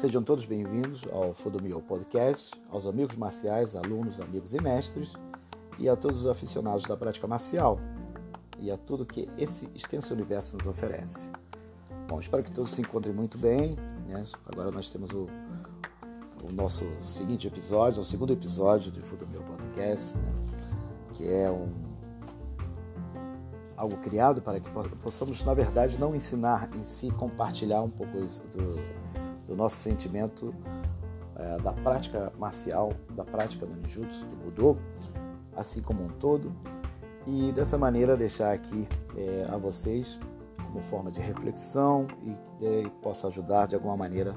Sejam todos bem-vindos ao Fodomio Podcast, aos amigos marciais, alunos, amigos e mestres, e a todos os aficionados da prática marcial e a tudo que esse extenso universo nos oferece. Bom, espero que todos se encontrem muito bem. Né? Agora nós temos o, o, nosso seguinte episódio, o segundo episódio do Fodomio Podcast, né? que é um algo criado para que possamos, na verdade, não ensinar em si, compartilhar um pouco do, do nosso sentimento é, da prática marcial, da prática do ninjutsu, do budô, assim como um todo, e dessa maneira deixar aqui é, a vocês como forma de reflexão e que possa ajudar de alguma maneira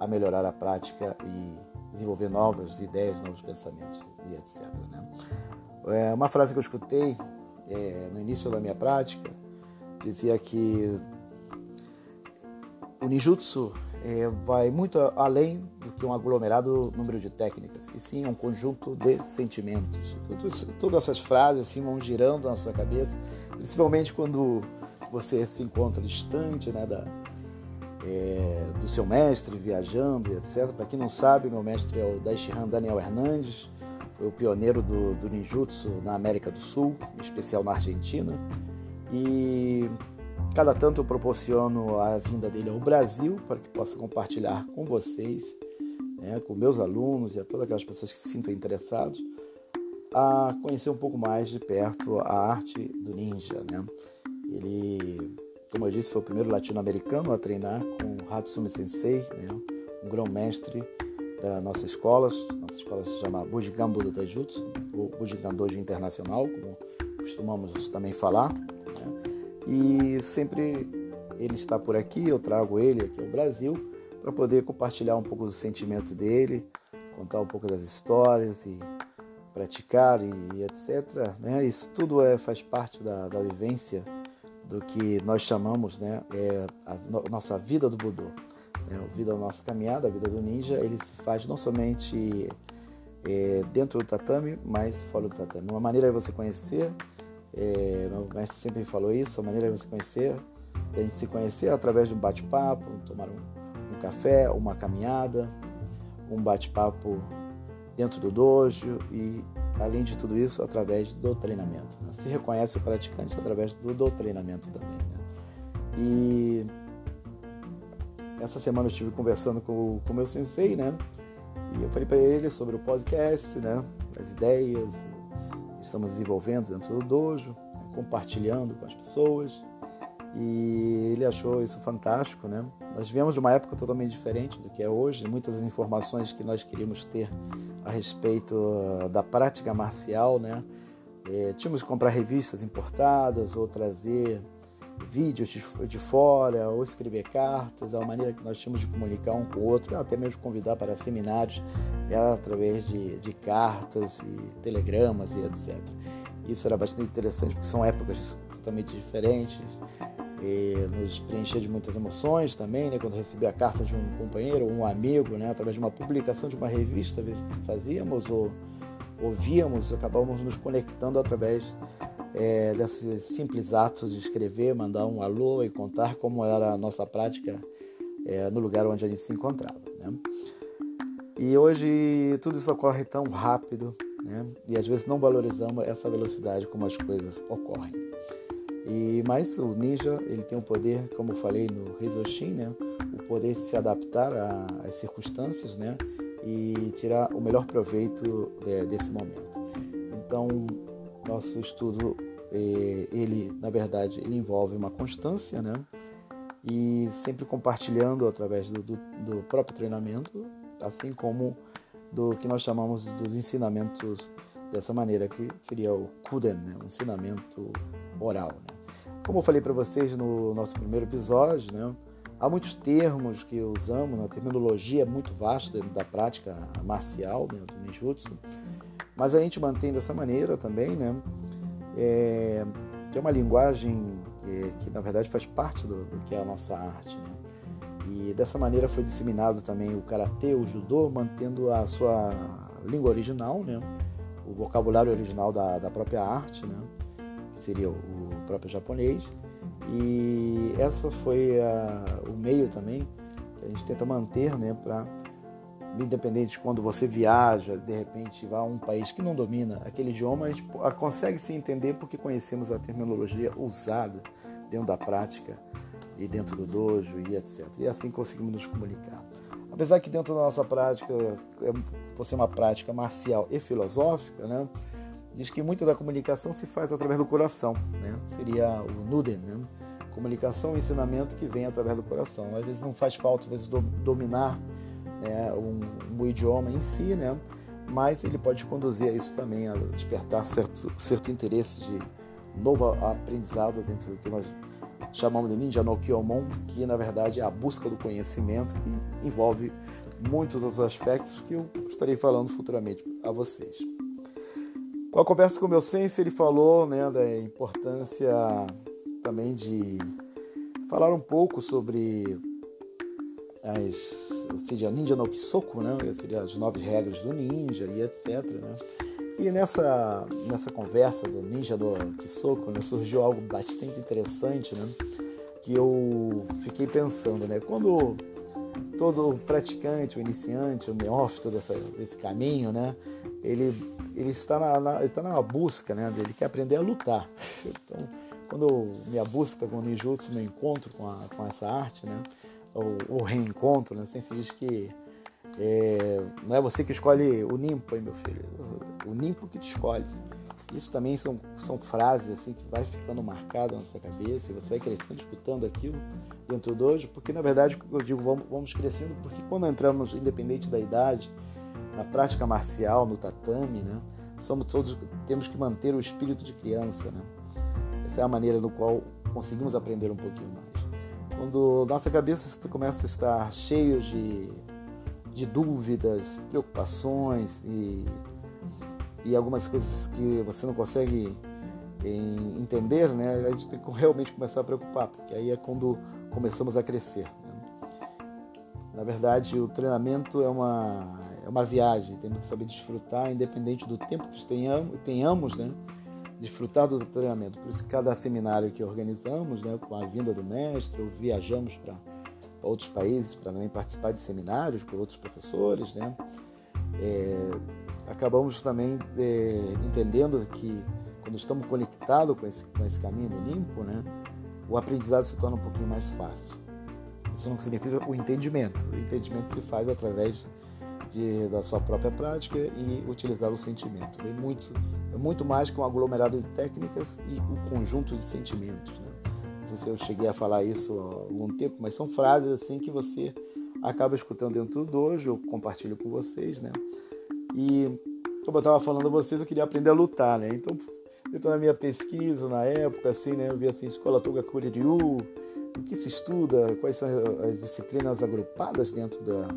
a melhorar a prática e desenvolver novas ideias, novos pensamentos e etc. Né? É, uma frase que eu escutei é, no início da minha prática, dizia que o ninjutsu é, vai muito além do que um aglomerado número de técnicas, e sim um conjunto de sentimentos. todas essas frases assim vão girando na sua cabeça, principalmente quando você se encontra distante né, da, é, do seu mestre, viajando etc. Para quem não sabe, meu mestre é o Daishihan Daniel Hernandes, foi o pioneiro do, do ninjutsu na América do Sul, em especial na Argentina. E cada tanto eu proporciono a vinda dele ao Brasil para que possa compartilhar com vocês, né, com meus alunos e a todas aquelas pessoas que se sintam interessados, a conhecer um pouco mais de perto a arte do ninja. Né? Ele, como eu disse, foi o primeiro latino-americano a treinar com Hatsumi Sensei, né, um grão-mestre da nossa escola. Nossa escola se chama Bujigan Budo Taijutsu, ou Bujigan Dojo Internacional, como costumamos também falar. Né? E sempre ele está por aqui, eu trago ele aqui ao Brasil para poder compartilhar um pouco do sentimento dele, contar um pouco das histórias e praticar e, e etc. Né? Isso tudo é, faz parte da, da vivência do que nós chamamos né, é a nossa vida do Budô. Né? A vida da nossa caminhada, a vida do ninja, ele se faz não somente é, dentro do tatame, mas fora do tatame. Uma maneira de você conhecer, é, meu mestre sempre falou isso, a maneira de você conhecer, a gente se conhecer através de um bate-papo, tomar um, um café, uma caminhada, um bate-papo dentro do dojo e, além de tudo isso, através do treinamento. Né? Se reconhece o praticante através do, treinamento também. Né? E essa semana eu estive conversando com o meu sensei, né? E eu falei para ele sobre o podcast, né? As ideias estamos desenvolvendo dentro do dojo, né? compartilhando com as pessoas. E ele achou isso fantástico, né? Nós viemos de uma época totalmente diferente do que é hoje. Muitas informações que nós queríamos ter a respeito da prática marcial, né? É, tínhamos que comprar revistas importadas ou trazer vídeos de, fora ou escrever cartas, a maneira que nós tínhamos de comunicar um com o outro, até mesmo convidar para seminários, era através de, de cartas e telegramas e etc. Isso era bastante interessante porque são épocas totalmente diferentes, e nos preenchia de muitas emoções também, né? quando recebia a carta de um companheiro ou um amigo, né? através de uma publicação de uma revista, vezes fazíamos ou ouvíamos, acabávamos nos conectando através é, desses simples atos de escrever, mandar um alô e contar como era a nossa prática é, no lugar onde a gente se encontrava. Né? E hoje tudo isso ocorre tão rápido né? e às vezes não valorizamos essa velocidade como as coisas ocorrem. E mas o ninja ele tem o poder, como eu falei no Rizoshin, né? o poder de se adaptar às circunstâncias, né? e tirar o melhor proveito de, desse momento. Então nosso estudo é, ele na verdade ele envolve uma constância né? E sempre compartilhando através do, do, do próprio treinamento assim como do que nós chamamos dos ensinamentos dessa maneira que seria o kuden né? um ensinamento oral né? como eu falei para vocês no nosso primeiro episódio né? Há muitos termos que usamos a terminologia é muito vasta da prática marcial né, do ninjutsu mas a gente mantém dessa maneira também, né? É, que é uma linguagem que, que, na verdade faz parte do, do, que é a nossa arte, né? E dessa maneira foi disseminado também o karatê, o judô, mantendo a sua língua original, né? O vocabulário original da, da própria arte, né? Que seria o próprio japonês. E essa foi a, o meio também que a gente tenta manter, né, para independente quando você viaja, de repente vai a um país que não domina aquele idioma, a gente consegue se entender porque conhecemos a terminologia usada dentro da prática e dentro do dojo e etc. E assim conseguimos nos comunicar. Apesar que dentro da nossa prática, é, por ser uma prática marcial e filosófica, né, diz que muito da comunicação se faz através do coração, né? seria o Nuden, né? comunicação e ensinamento que vem através do coração. Às vezes não faz falta, às vezes, dominar né, um, um, idioma em si, né? mas ele pode conduzir a isso também, a despertar certo, certo interesse de novo aprendizado dentro do que nós chamamos de Ninja no Kyomon, que na verdade é a busca do conhecimento, que envolve muitos outros aspectos que eu estarei falando futuramente a vocês. Com a conversa com o meu sensei, ele falou né, da importância também de falar um pouco sobre as, seria Ninja no Kisoku, né, seria as nove regras do ninja e etc. Né? E nessa, nessa conversa do Ninja do Kisoku né, surgiu algo bastante interessante, né? Que eu fiquei pensando, né? Quando todo praticante, o iniciante, o neófito dessa, desse caminho, né? Ele, ele está na, na, está na busca, né? Ele quer aprender a lutar. Então, quando minha busca com o ninjutsu, meu encontro com, a, com essa arte, né? O, o reencontro, né? Assim se diz que é, não é você que escolhe o nimpo, hein, meu filho? O nimpo que te escolhe. Isso também são, são frases assim que vai ficando marcado na sua cabeça e você vai crescendo escutando aquilo dentro do hoje, porque na verdade eu digo vamos, vamos crescendo porque quando entramos, independente da idade, na prática marcial, no tatame, né, somos todos temos que manter o espírito de criança, né? Essa é a maneira no qual conseguimos aprender um pouquinho mais. Quando nossa cabeça começa a estar cheia de de dúvidas, preocupações e, e algumas coisas que você não consegue eh, entender, né? A gente tem que realmente começar a preocupar, porque aí é quando começamos a crescer. Né? Na verdade, o treinamento é uma, é uma viagem, temos que saber desfrutar, independente do tempo que tenhamos, tenhamos né? Desfrutar do treinamento. Por isso, cada seminário que organizamos, né, com a vinda do mestre, ou viajamos para outros países para também participar de seminários com outros professores, né? É, acabamos também é, entendendo que quando estamos conectados com esse, com esse caminho do limpo, né, o aprendizado se torna um pouquinho mais fácil. Isso não significa o entendimento. O entendimento se faz através de, da sua própria prática e utilizar o sentimento. Muito, é muito mais que um aglomerado de técnicas e um conjunto de sentimentos. Né? Não sei se eu cheguei a falar isso há algum tempo, mas são frases assim que você acaba escutando dentro do dojo, eu compartilho com vocês, né? E como eu estava falando a vocês, eu queria aprender a lutar, né? Então, então na minha pesquisa na época, assim, né, eu vi assim, escola Togakuri Ryu, o que se estuda, quais são as disciplinas agrupadas dentro da,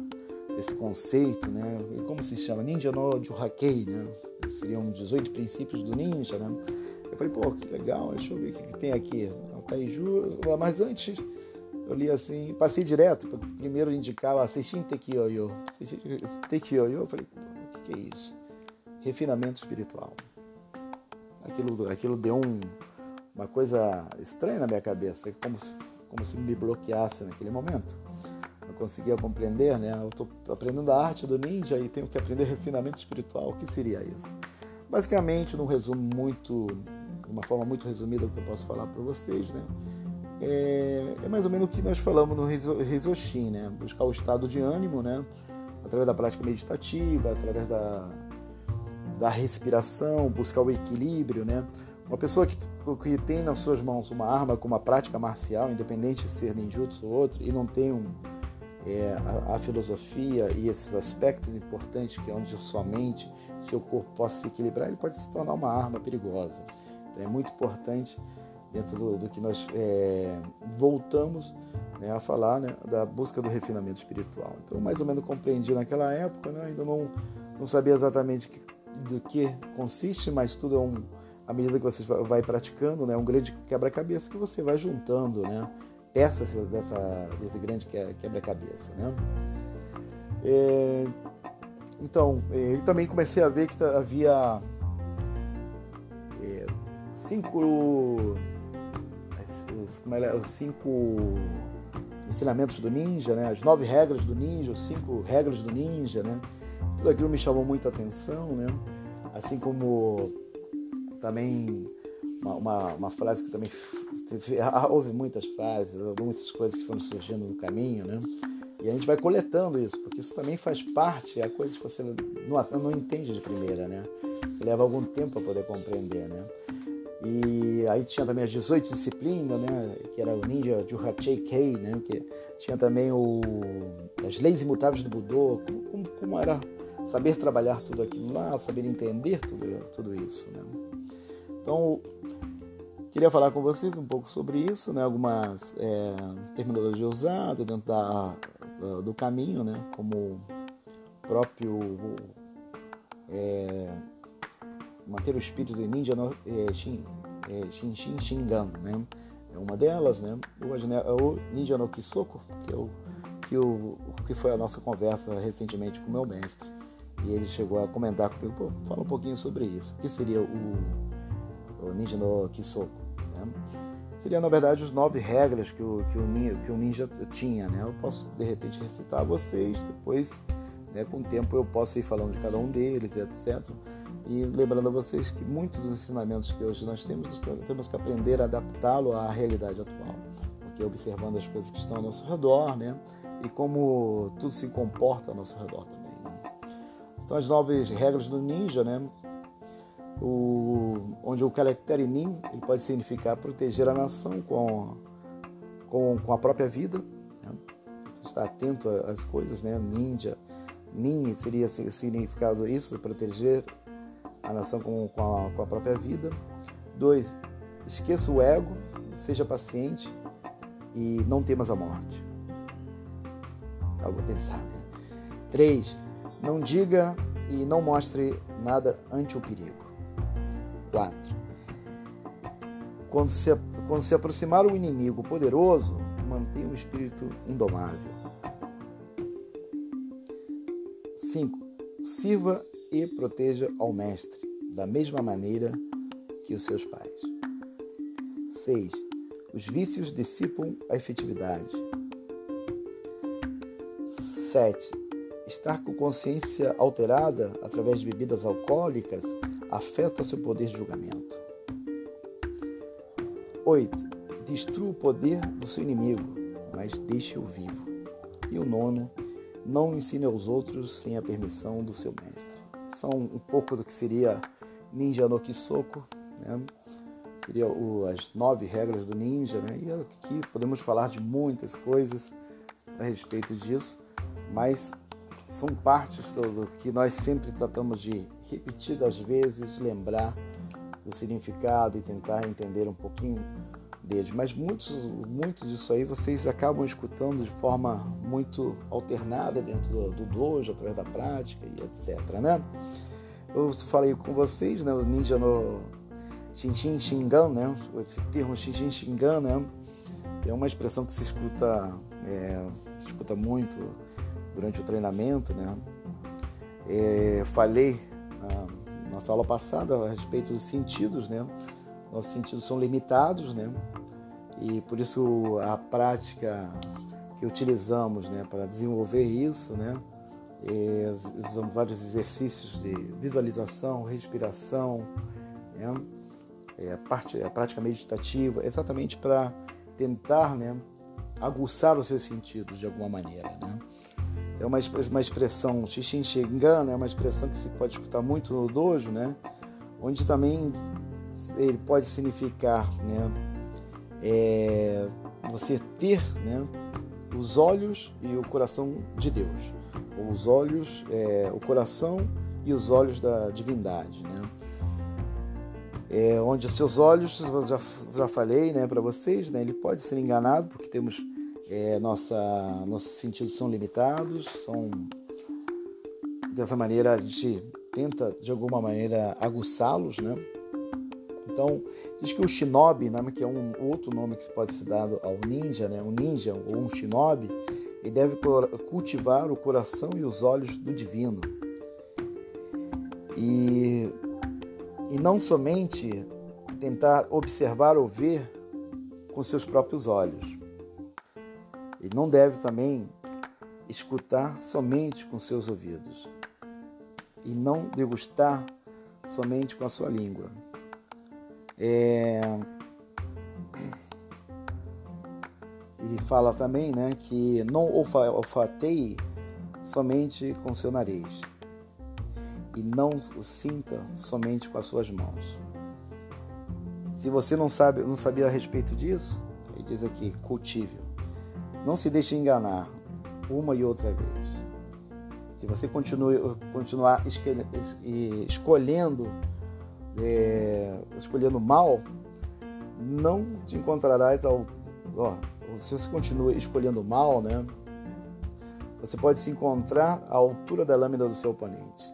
desse conceito, né? E como se chama? Ninja no Juhakei, né? Seriam 18 princípios do ninja, né? Eu falei, pô, que legal, deixa eu ver o que, que tem aqui. Taiju, mas antes eu li assim, passei direto, primeiro indicava Seishin Tekioyo. Tekioyo, eu falei, o que, que é isso? Refinamento espiritual. Aquilo, aquilo deu um, uma coisa estranha na minha cabeça, como se, como se me bloqueasse naquele momento. Não conseguia compreender, né? Eu estou aprendendo a arte do ninja e tenho que aprender refinamento espiritual. O que seria isso? Basicamente, num resumo muito de uma forma muito resumida que eu posso falar para vocês, né? É, é, mais ou menos o que nós falamos no Rizoshin, né? Buscar o estado de ânimo, né? Através da prática meditativa, através da, da respiração, buscar o equilíbrio, né? Uma pessoa que, que tem nas suas mãos uma arma com uma prática marcial, independente de ser ninjutsu ou outro, e não tem um, é, a, a, filosofia e esses aspectos importantes que é onde sua mente, seu corpo possa se equilibrar, ele pode se tornar uma arma perigosa. Então é muito importante dentro do, do que nós é, voltamos né, a falar né, da busca do refinamento espiritual. Então, mais ou menos compreendi naquela época, né, ainda não, não sabia exatamente do que consiste, mas tudo é um, à medida que você vai praticando, né, um grande quebra-cabeça que você vai juntando né, peças dessa, desse grande quebra-cabeça. Né. É, então, é, e também comecei a ver que havia cinco. Os, é, os cinco ensinamentos do ninja, né? As nove regras do ninja, os cinco regras do ninja, né? Tudo aquilo me chamou muita atenção, né? Assim como também uma, uma, uma frase que também teve, houve muitas frases, muitas coisas que foram surgindo no caminho, né? E a gente vai coletando isso, porque isso também faz parte, é coisa que você não, não entende de primeira, né? Leva algum tempo para poder compreender, né? E aí tinha também as 18 disciplinas, né? Que era o Ninja Juhachei Kei, né? Que tinha também o, as leis imutáveis do Budô, como, como, era saber trabalhar tudo aquilo lá, saber entender tudo, tudo isso, né? Então, queria falar com vocês um pouco sobre isso, né? Algumas é, terminologias usadas dentro da, do caminho, né? Como próprio é, manter o espírito do ninja no é, Shin, é, Shin, Shin Shingan, né? É uma delas, né? O, o Ninja no Kisoko, que, é que, o, que foi a nossa conversa recentemente com o meu mestre. E ele chegou a comentar comigo, Pô, fala um pouquinho sobre isso. O que seria o, o Ninja no Kisoko? Né? Seria, na verdade, as nove regras que o, que o, ninja, que o ninja tinha, né? Eu posso, de repente, recitar a vocês, depois, né, com o tempo, eu posso ir falando de cada um deles, etc. E lembrando a vocês que muitos dos ensinamentos que hoje nós temos, temos que aprender a adaptá-lo à realidade atual, porque observando as coisas que estão ao nosso redor, né? E como tudo se comporta ao nosso redor também. Né? Então, as novas regras do ninja, né? O, onde o caractere nin ele pode significar proteger a nação com, com, com a própria vida, né? estar atento às coisas, né? Ninja, nin seria significado isso, proteger a nação com, com, a, com a própria vida. Dois, esqueça o ego, seja paciente e não temas a morte. Algo a pensar, né? Três, não diga e não mostre nada ante o perigo. Quatro, quando se, quando se aproximar o inimigo poderoso, mantenha o espírito indomável. 5. Sirva e proteja ao mestre, da mesma maneira que os seus pais. 6. Os vícios dissipam a efetividade. 7. Estar com consciência alterada através de bebidas alcoólicas afeta seu poder de julgamento. 8. Destrua o poder do seu inimigo, mas deixe-o vivo. E o nono, não ensine aos outros sem a permissão do seu mestre são um pouco do que seria Ninja no Kisoko, né? seria o, as nove regras do ninja, né? e aqui podemos falar de muitas coisas a respeito disso, mas são partes do, do que nós sempre tratamos de repetidas vezes lembrar o significado e tentar entender um pouquinho deles. Mas muitos, muito disso aí vocês acabam escutando de forma muito alternada dentro do, do dojo, através da prática e etc. Né? Eu falei com vocês, né, o ninja no Xinshin Shingan, né? Esse termo Xinshin Shingan, né? É uma expressão que se escuta, é, se escuta muito durante o treinamento, né? É, falei na nossa aula passada a respeito dos sentidos, né? Nossos sentidos são limitados, né? E por isso a prática que utilizamos né, para desenvolver isso, né, é, usamos vários exercícios de visualização, respiração, né, é, a, parte, a prática meditativa, exatamente para tentar né, aguçar os seus sentidos de alguma maneira. Né. É uma, uma expressão, Xixin Shingan, é uma expressão que se pode escutar muito no dojo, né, onde também ele pode significar né, é, você ter né, os olhos e o coração de Deus, os olhos, é, o coração e os olhos da divindade, né? É, onde os seus olhos, já, já falei, né, para vocês, né, ele pode ser enganado porque temos é, nossa, nossos sentidos são limitados, são dessa maneira a gente tenta de alguma maneira aguçá-los, né? Então, diz que o shinobi, né, que é um outro nome que pode ser dado ao ninja, né, um ninja ou um shinobi, ele deve cultivar o coração e os olhos do divino. E, e não somente tentar observar ou ver com seus próprios olhos. Ele não deve também escutar somente com seus ouvidos e não degustar somente com a sua língua. É... E fala também né, que não olfateie somente com seu nariz e não o sinta somente com as suas mãos. Se você não sabe, não sabia a respeito disso, ele diz aqui, cultive. Não se deixe enganar uma e outra vez. Se você continue, continuar escolhendo, é, escolhendo mal, não te encontrarás ao. Ó, se você continua escolhendo mal, né? Você pode se encontrar à altura da lâmina do seu oponente.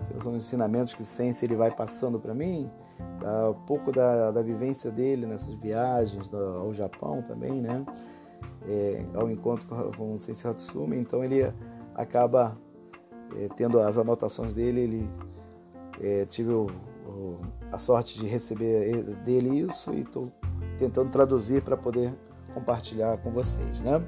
Esses são os ensinamentos que Sensei ele vai passando para mim, um pouco da, da vivência dele nessas viagens ao Japão também, né? É, ao encontro com, o Sensei Hatsumi, então ele acaba é, tendo as anotações dele, ele é, tive o, o, a sorte de receber dele isso e estou tentando traduzir para poder compartilhar com vocês, né?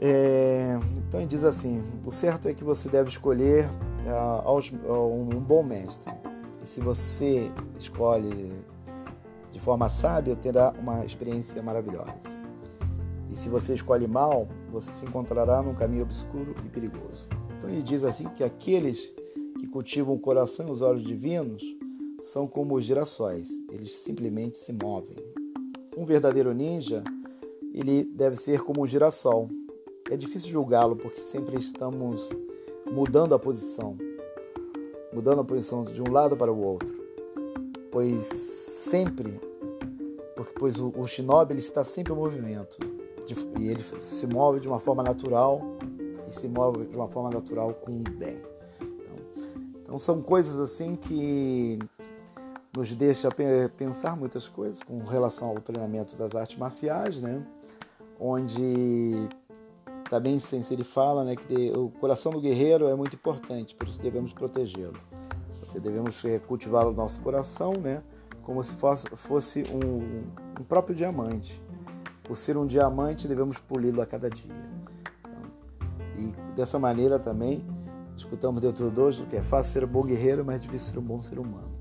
É, então ele diz assim: o certo é que você deve escolher uh, um bom mestre. E se você escolhe de forma sábia, terá uma experiência maravilhosa. E se você escolhe mal, você se encontrará num caminho obscuro e perigoso. Então ele diz assim que aqueles que cultivam o coração e os olhos divinos são como os girassóis, eles simplesmente se movem. Um verdadeiro ninja, ele deve ser como um girassol. É difícil julgá-lo porque sempre estamos mudando a posição, mudando a posição de um lado para o outro, pois sempre, porque pois o, o shinobi ele está sempre em movimento e ele se move de uma forma natural e se move de uma forma natural com bem. Então, então são coisas assim que nos deixa pensar muitas coisas com relação ao treinamento das artes marciais, né? Onde também sem ele fala né, que o coração do guerreiro é muito importante, por isso devemos protegê-lo. Devemos cultivar o nosso coração né, como se fosse um, um próprio diamante. Por ser um diamante, devemos poli-lo a cada dia. Então, e dessa maneira também, escutamos dentro do dojo que é fácil ser um bom guerreiro, mas difícil ser um bom ser humano.